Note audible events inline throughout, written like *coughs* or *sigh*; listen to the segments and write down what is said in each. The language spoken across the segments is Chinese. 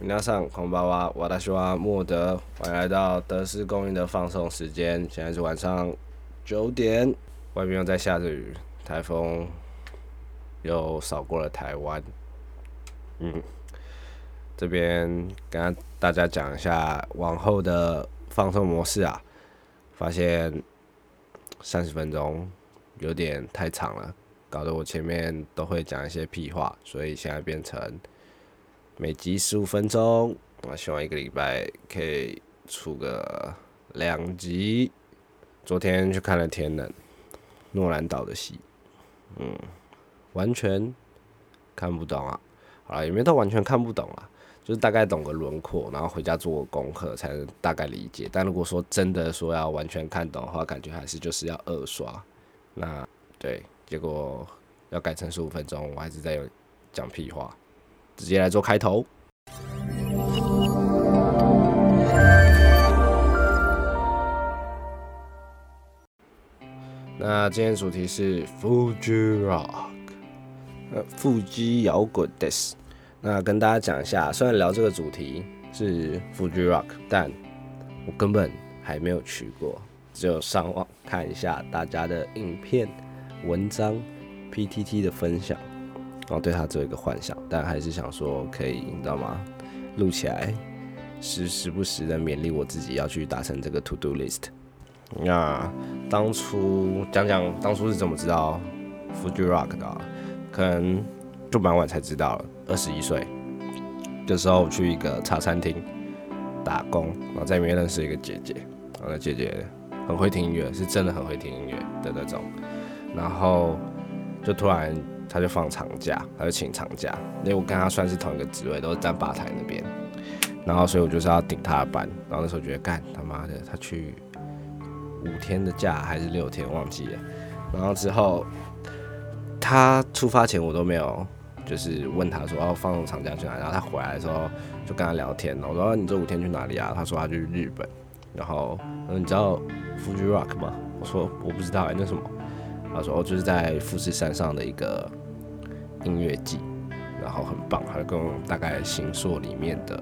皆さんこんばんは，我是莫德，欢迎来到德斯公寓的放送时间。现在是晚上九点，外面又在下着雨，台风又扫过了台湾。嗯，这边跟大家讲一下往后的放送模式啊，发现三十分钟有点太长了，搞得我前面都会讲一些屁话，所以现在变成。 每集十五分钟，我希望一个礼拜可以出个两集。昨天去看了《天能》，诺兰导的戏，嗯，完全看不懂啊。好了，也没到完全看不懂啊，就是大概懂个轮廓，然后回家做个功课才能大概理解。但如果说真的说要完全看懂的话，感觉还是就是要二刷。那对，结果要改成十五分钟，我还是在讲屁话。直接来做开头。那今天主题是 Fuji Rock，呃，腹肌摇滚 d i s。那跟大家讲一下，虽然聊这个主题是 Fuji Rock，但我根本还没有去过，只有上网看一下大家的影片、文章、PTT 的分享。然后对他只有一个幻想，但还是想说可以，你知道吗？录起来，时时不时的勉励我自己要去达成这个 to do list。那当初讲讲当初是怎么知道 Fuji Rock 的？可能就蛮晚才知道了，二十一岁的时候去一个茶餐厅打工，然后在里面认识一个姐姐，然后那姐姐很会听音乐，是真的很会听音乐的那种，然后就突然。他就放长假，他就请长假，因为我跟他算是同一个职位，都是站吧台那边，然后所以我就是要顶他的班，然后那时候觉得干他妈的，他去五天的假还是六天忘记了，然后之后他出发前我都没有就是问他说要放长假去哪，然后他回来的时候就跟他聊天，我说你这五天去哪里啊？他说他去日本，然后你知道 Fuji Rock 吗？我说我不知道，那什么？他说：“哦，就是在富士山上的一个音乐季，然后很棒，还有跟大概星座里面的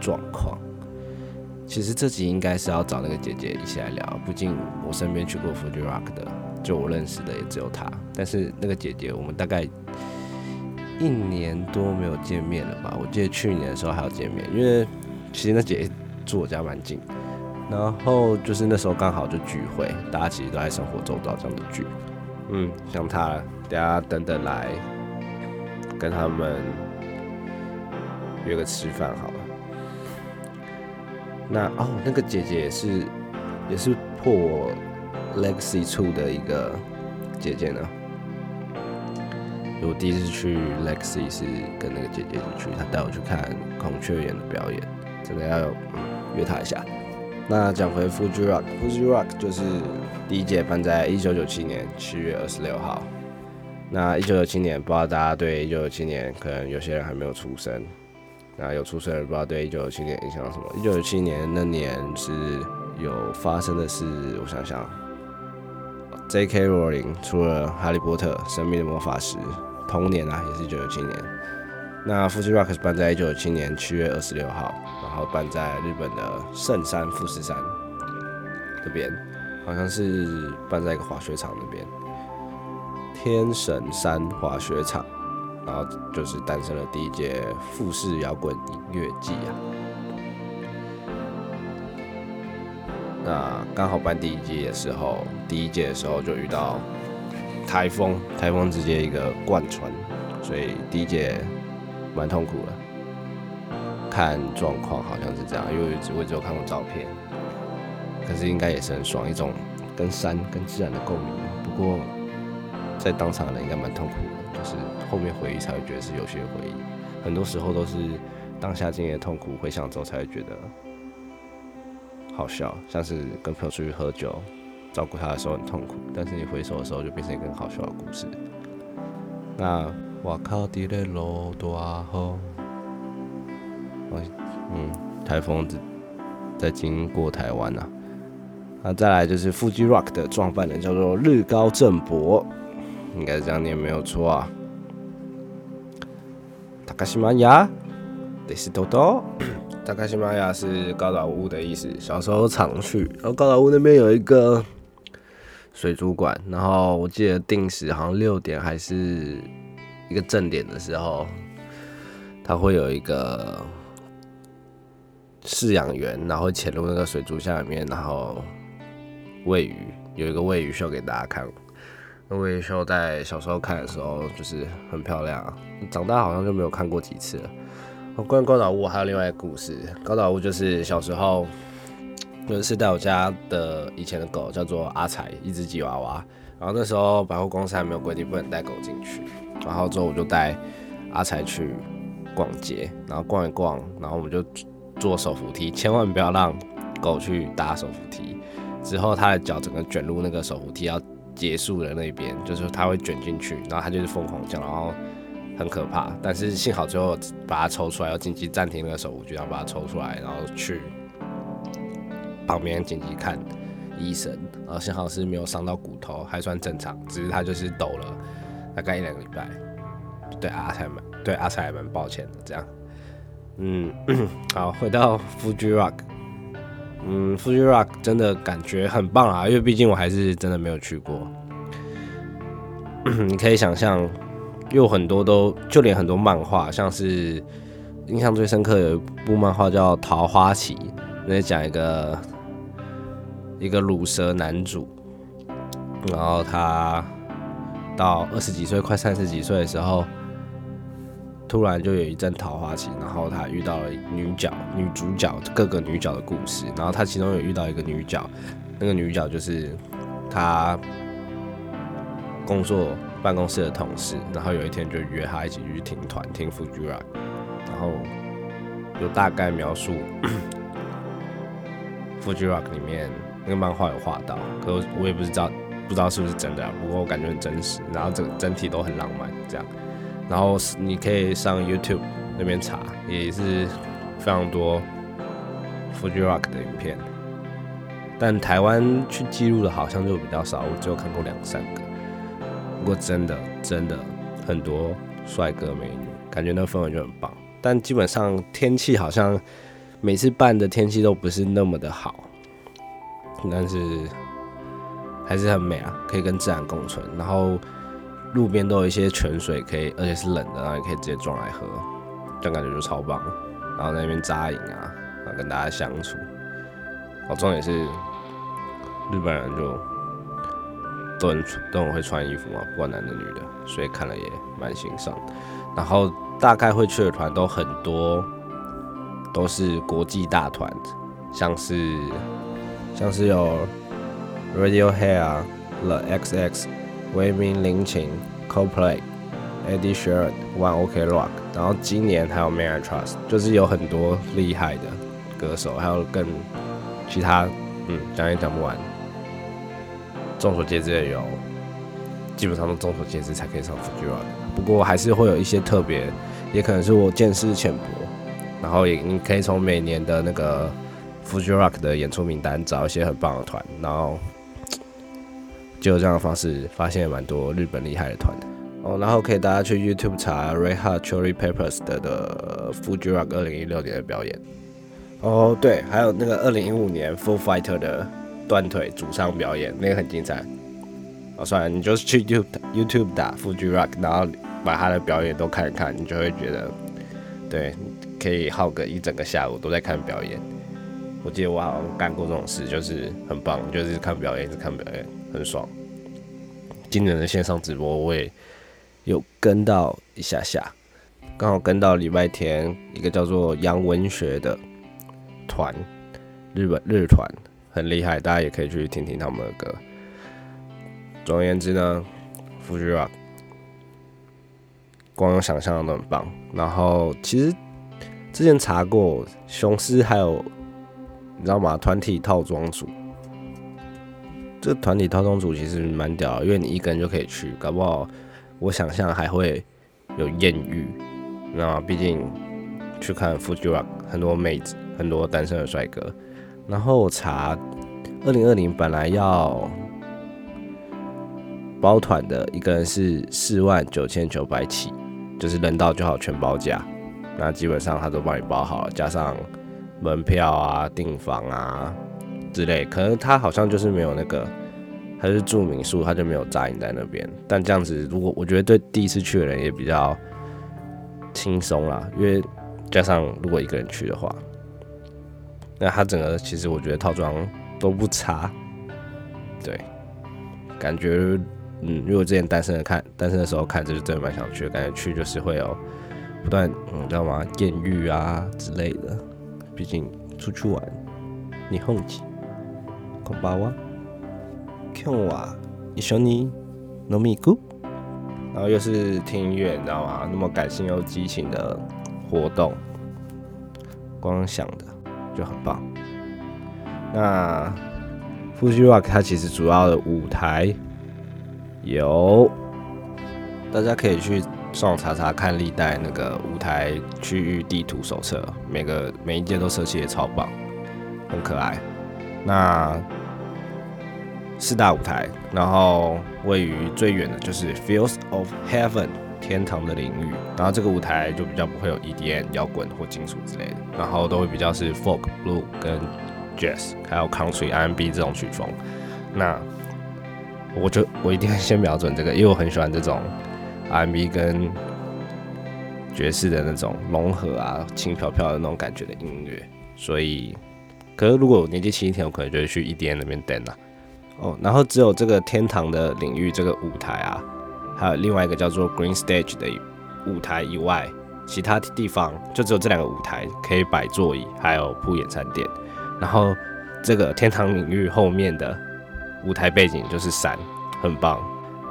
状况。其实这集应该是要找那个姐姐一起来聊，毕竟我身边去过 Fuji Rock 的，就我认识的也只有她。但是那个姐姐，我们大概一年多没有见面了吧？我记得去年的时候还要见面，因为其实那姐姐住我家蛮近，然后就是那时候刚好就聚会，大家其实都在生活周遭这样的聚。”嗯，想她，等下等等来跟他们约个吃饭好了。那哦，那个姐姐也是也是破我 Legacy 处的一个姐姐呢。我第一次去 Legacy 是跟那个姐姐一起去，她带我去看孔雀眼的表演，真的要约她一下。那讲回 Fuji Rock，Fuji Rock 就是第一届办在一九九七年七月二十六号。那一九九七年，不知道大家对一九九七年，可能有些人还没有出生。那有出生的人不知道对一九九七年影响什么？一九九七年那年是有发生的事，我想想，J.K. Rowling 出了《哈利波特：神秘的魔法石》，同年啊，也是一九九七年。那富士 Rock 是办在一九九七年七月二十六号。然后办在日本的圣山富士山这边，好像是办在一个滑雪场那边，天神山滑雪场，然后就是诞生了第一届富士摇滚音乐季啊。那刚好办第一届的时候，第一届的时候就遇到台风，台风直接一个贯穿，所以第一届蛮痛苦的。看状况好像是这样，因为只我只有看过照片，可是应该也是很爽，一种跟山跟自然的共鸣。不过在当场的人应该蛮痛苦的，就是后面回忆才会觉得是有些回忆。很多时候都是当下经历的痛苦，回想之后才会觉得好笑，像是跟朋友出去喝酒，照顾他的时候很痛苦，但是你回首的时候就变成一个很好笑的故事。那我靠，地雷路多好。嗯，台风在在经过台湾呐。那再来就是 Fuji Rock 的创办人叫做日高正博，应该是这样念没有错啊。塔卡西玛雅，这是多多。大概西玛雅是高岛屋的意思，小时候常去。然后高岛屋那边有一个水族馆，然后我记得定时好像六点还是一个正点的时候，它会有一个饲养员，然后潜入那个水族箱里面，然后喂鱼，有一个喂鱼秀给大家看。那喂鱼秀在小时候看的时候就是很漂亮，长大好像就没有看过几次了。关于高岛屋还有另外一个故事。高岛屋就是小时候有一次带我家的以前的狗叫做阿才，一只吉娃娃。然后那时候百货公司还没有规定不能带狗进去。然后之后我就带阿才去逛街，然后逛一逛，然后我们就坐手扶梯，千万不要让狗去搭手扶梯。之后它的脚整个卷入那个手扶梯要结束的那边，就是它会卷进去，然后它就是疯狂叫，然后。很可怕，但是幸好最后把它抽出来，要紧急暂停那个手护具，然后把它抽出来，然后去旁边紧急看医生，然后幸好是没有伤到骨头，还算正常，只是他就是抖了大概一两个礼拜。对阿才蛮对阿才蛮抱歉的，这样。嗯，好，回到 Fuji Rock，嗯，Fuji Rock 真的感觉很棒啊，因为毕竟我还是真的没有去过。*clears throat* 你可以想象。有很多都，就连很多漫画，像是印象最深刻有一部漫画叫《桃花旗》，那讲一个一个乳蛇男主，然后他到二十几岁，快三十几岁的时候，突然就有一阵桃花期，然后他遇到了女角、女主角各个女角的故事，然后他其中有遇到一个女角，那个女角就是他工作。办公室的同事，然后有一天就约他一起去听团听 Fuji Rock，然后有大概描述 *coughs* Fuji Rock 里面那个漫画有画到，可我也不知道不知道是不是真的，不过我感觉很真实，然后整整体都很浪漫这样，然后你可以上 YouTube 那边查，也是非常多 Fuji Rock 的影片，但台湾去记录的好像就比较少，我只有看过两三个。不过真的真的很多帅哥美女，感觉那氛围就很棒。但基本上天气好像每次办的天气都不是那么的好，但是还是很美啊，可以跟自然共存。然后路边都有一些泉水，可以而且是冷的，然后也可以直接装来喝，这样感觉就超棒。然后在那边扎营啊，然后跟大家相处。哦，重点是日本人就。都很都很会穿衣服嘛，不管男的女的，所以看了也蛮欣赏。然后大概会去的团都很多，都是国际大团，像是像是有 Radiohead、The XX、威明林琴、Coldplay、Eddie Sheeran、One Ok Rock，然后今年还有 Man I Trust，就是有很多厉害的歌手，还有更其他，嗯，讲也讲不完。众所皆知的有，基本上都众所皆知才可以上 Fuji Rock。不过还是会有一些特别，也可能是我见识浅薄。然后也你可以从每年的那个 Fuji Rock 的演出名单找一些很棒的团，然后就这样的方式发现蛮多日本厉害的团的哦。然后可以大家去 YouTube 查 Red Hot Chili Peppers 的的 Fuji Rock 二零一六年的表演。哦，对，还有那个二零一五年 Full Fighter 的。断腿主唱表演那个很精彩，哦，算了，你就是去 YouTube YouTube 打 Fuji Rock，然后把他的表演都看一看，你就会觉得，对，可以耗个一整个下午都在看表演。我记得我好像干过这种事，就是很棒，就是看表演，一直看表演，很爽。今年的线上直播我也有跟到一下下，刚好跟到礼拜天一个叫做杨文学的团，日本日团。很厉害，大家也可以去听听他们的歌。总而言之呢，Fuji Rock 光有想象都很棒。然后其实之前查过，雄狮还有你知道吗？团体套装组，这团体套装组其实蛮屌，因为你一个人就可以去，搞不好我想象还会有艳遇，那？毕竟去看 Fuji Rock 很多妹子，很多单身的帅哥。然后我查，二零二零本来要包团的一个人是四万九千九百起，就是人到就好全包价。那基本上他都帮你包好了，加上门票啊、订房啊之类。可能他好像就是没有那个，他是住民宿，他就没有扎营在那边。但这样子，如果我觉得对第一次去的人也比较轻松啦，因为加上如果一个人去的话，那他整个其实我觉得套装都不差，对，感觉。嗯，如果之前单身的看，单身的时候看，就是真的蛮想去，感觉去就是会有不断，你知道吗？艳遇啊之类的。毕竟出去玩，你好奇，こんばんは。今日は一緒に飲み行く。然后又是听音乐，你知道吗？那么感性又激情的活动，光想的就很棒。那 Fuji Rock 它其实主要的舞台。有，大家可以去上网查查看历代那个舞台区域地图手册，每个每一届都设计的超棒，很可爱。 那四大舞台，然后位于最远的就是 Fields of Heaven 天堂的领域，然后这个舞台就比较不会有 EDM 摇滚或金属之类的，然后都会比较是 Folk、Blue 跟 Jazz，还有 Country、R&B 这种曲风。那我就我一定会先瞄准这个，因为我很喜欢这种 R&B 跟爵士的那种融合啊，轻飘飘的那种感觉的音乐。所以，可是如果我年纪轻一点，我可能就会去 EDM 那边等啊。哦，然后只有这个天堂的领域这个舞台啊，还有另外一个叫做 Green Stage 的舞台以外，其他地方就只有这两个舞台可以摆座椅，还有铺野餐垫。然后这个天堂领域后面的。舞台背景就是山，很棒。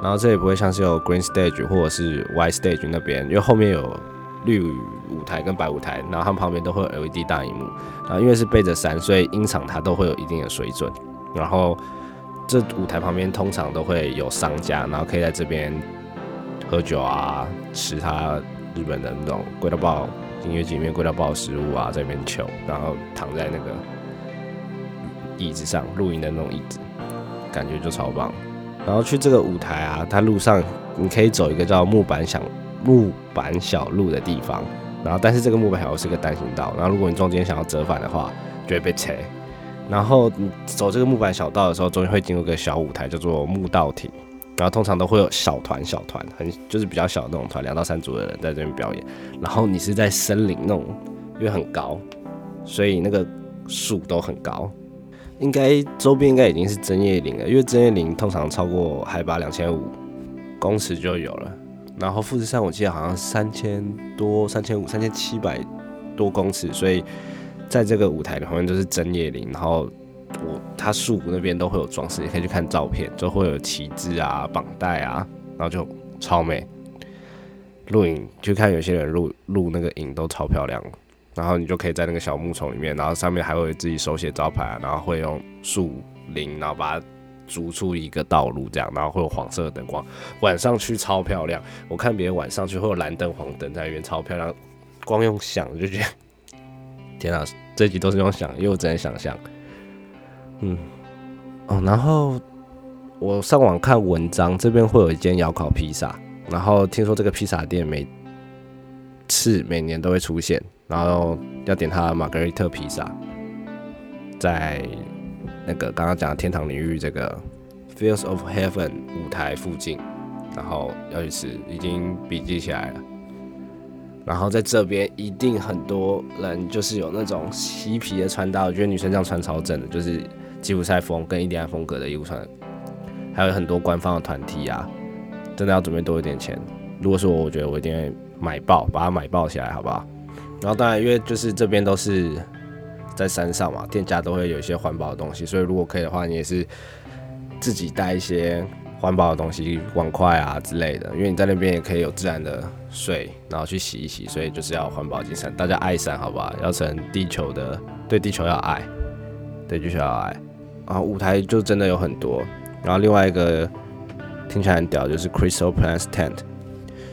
然后这也不会像是有 green stage 或者是 white stage 那边，因为后面有绿舞台跟白舞台，然后它们旁边都会有 LED 大荧幕。然后因为是背着山，所以音场它都会有一定的水准。然后这舞台旁边通常都会有商家，然后可以在这边喝酒啊，吃他日本的那种贵到爆音乐节里面贵到爆食物啊，在那边求，然后躺在那个椅子上露营的那种椅子。感觉就超棒，然后去这个舞台啊，它路上你可以走一个叫木板响木板小路的地方，然后但是这个木板小路是个单行道，然后如果你中间想要折返的话，就会被拆。然后你走这个木板小道的时候，中间会进入个小舞台，叫做木道亭，然后通常都会有小团小团，很就是比较小的那种团，两到三组的人在这边表演。然后你是在森林那种，因为很高，所以那个树都很高。应该周边应该已经是针叶林了，因为针叶林通常超过海拔两千五公尺就有了。然后富士山我记得好像三千多、三千五、三千七百多公尺，所以在这个舞台旁边都是针叶林。然后我它树那边都会有装饰，你可以去看照片，就会有旗帜啊、绑带啊，然后就超美。录影去看有些人录录那个影都超漂亮。然后你就可以在那个小木丛里面，然后上面还会自己手写招牌，然后会用树林，然后把它逐出一个道路，这样，然后会有黄色的灯光，晚上去超漂亮。我看别人晚上去会有蓝灯、黄灯在那边超漂亮，光用想就觉得，天啊，这集都是用想，因为我只能想象。嗯，哦，然后我上网看文章，这边会有一间窑烤披萨，然后听说这个披萨店每次每年都会出现。然后要点他的玛格丽特披萨，在那个刚刚讲的天堂领域这个 Fields of Heaven 舞台附近，然后要去吃，已经笔记起来了。然后在这边一定很多人就是有那种嬉皮的穿搭，我觉得女生这样穿超正的，就是吉普赛风跟印第安风格的衣服穿，还有很多官方的团体啊，真的要准备多一点钱。如果是我，我觉得我一定会买爆，把它买爆起来，好不好？然后当然，因为就是这边都是在山上嘛，店家都会有一些环保的东西，所以如果可以的话，你也是自己带一些环保的东西，碗筷啊之类的，因为你在那边也可以有自然的水，然后去洗一洗，所以就是要环保精神，大家爱山好不好？要成地球的，对地球要爱，对地球要爱。然后舞台就真的有很多，然后另外一个听起来很屌，就是 Crystal Palace Tent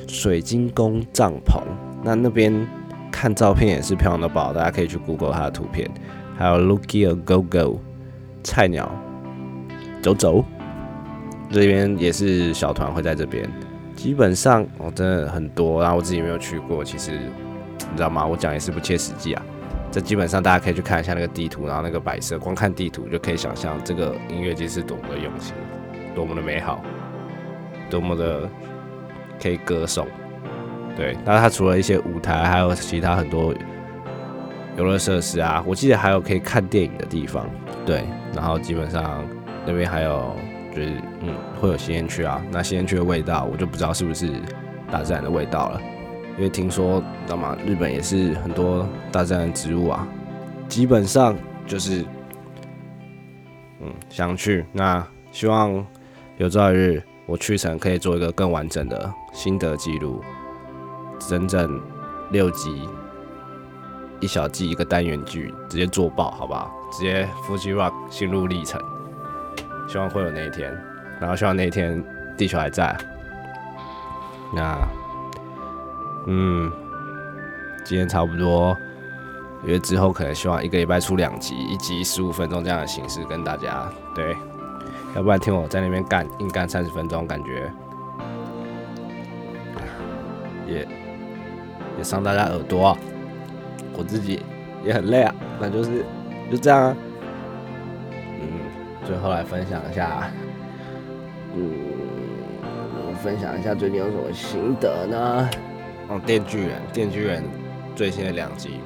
水晶宫帐篷，那那边。看照片也是漂亮的宝，大家可以去 Google 它的图片。还有 Looky a Go Go 菜鸟走走，这边也是小团会在这边。基本上哦，真的很多，然后我自己没有去过，其实你知道吗？我讲也是不切实际啊。这基本上大家可以去看一下那个地图，然后那个摆设，光看地图就可以想象这个音乐节是多么的用心，多么的美好，多么的可以歌颂。对，那它除了一些舞台，还有其他很多游乐设施啊，我记得还有可以看电影的地方。对，然后基本上那边还有就是嗯会有吸烟区啊，那吸烟区的味道我就不知道是不是大自然的味道了。因为听说，知道吗？日本也是很多大自然植物啊，基本上就是，嗯，想去。那希望有朝一日我去成，可以做一个更完整的心得记录，整整六集，一小季一个单元剧，直接做爆，好不好？直接 Fuji Rock 心路历程，希望会有那一天，然后希望那一天地球还在。那。嗯，今天差不多，因为之后可能希望一个礼拜出两集，一集十五分钟这样的形式跟大家对，要不然听我在那边干硬干三十分钟，感觉也也伤大家耳朵，啊，我自己也很累啊，那就是就这样啊，嗯，最后来分享一下，嗯，分享一下最近有什么心得呢？哦，电锯人，电锯人最新的两集，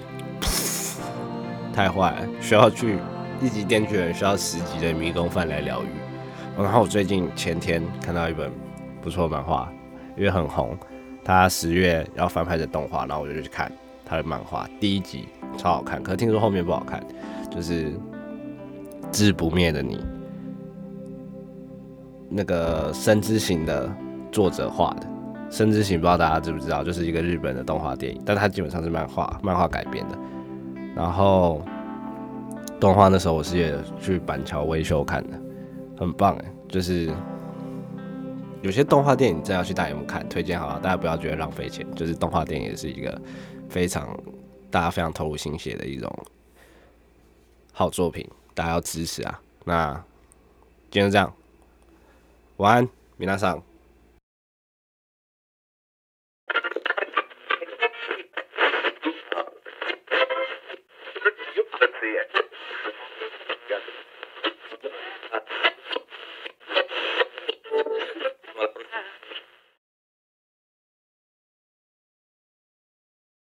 太坏了，需要去一集电锯人需要十集的迷宫饭来疗愈。然后我最近前天看到一本不错漫画，因为很红，他十月要翻拍的动画，然后我就去看他的漫画，第一集超好看，可是听说后面不好看，就是志不灭的你，那个深之行的作者画的。《生之行》不知道大家知不知道，就是一个日本的动画电影，但它基本上是漫画，漫画改编的。然后动画那时候我是也去板桥微秀看的，很棒哎！就是有些动画电影真要去大荧幕看，推荐好了，大家不要觉得浪费钱。就是动画电影也是一个非常大家非常投入心血的一种好作品，大家要支持啊！那今天就这样，晚安，米娜桑。